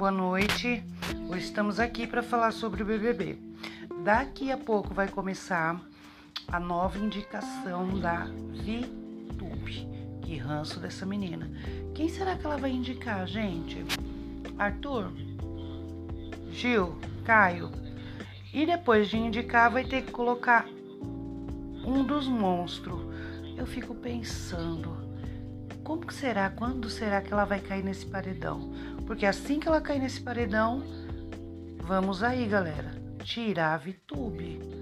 boa noite. Hoje estamos aqui para falar sobre o BBB. Daqui a pouco vai começar a nova indicação da VTube. Que ranço dessa menina. Quem será que ela vai indicar, gente? Arthur? Gil? Caio? E depois de indicar, vai ter que colocar um dos monstros. Eu fico pensando, como que será, quando será que ela vai cair nesse paredão? Porque assim que ela cair nesse paredão, vamos aí, galera, tirar a VTube.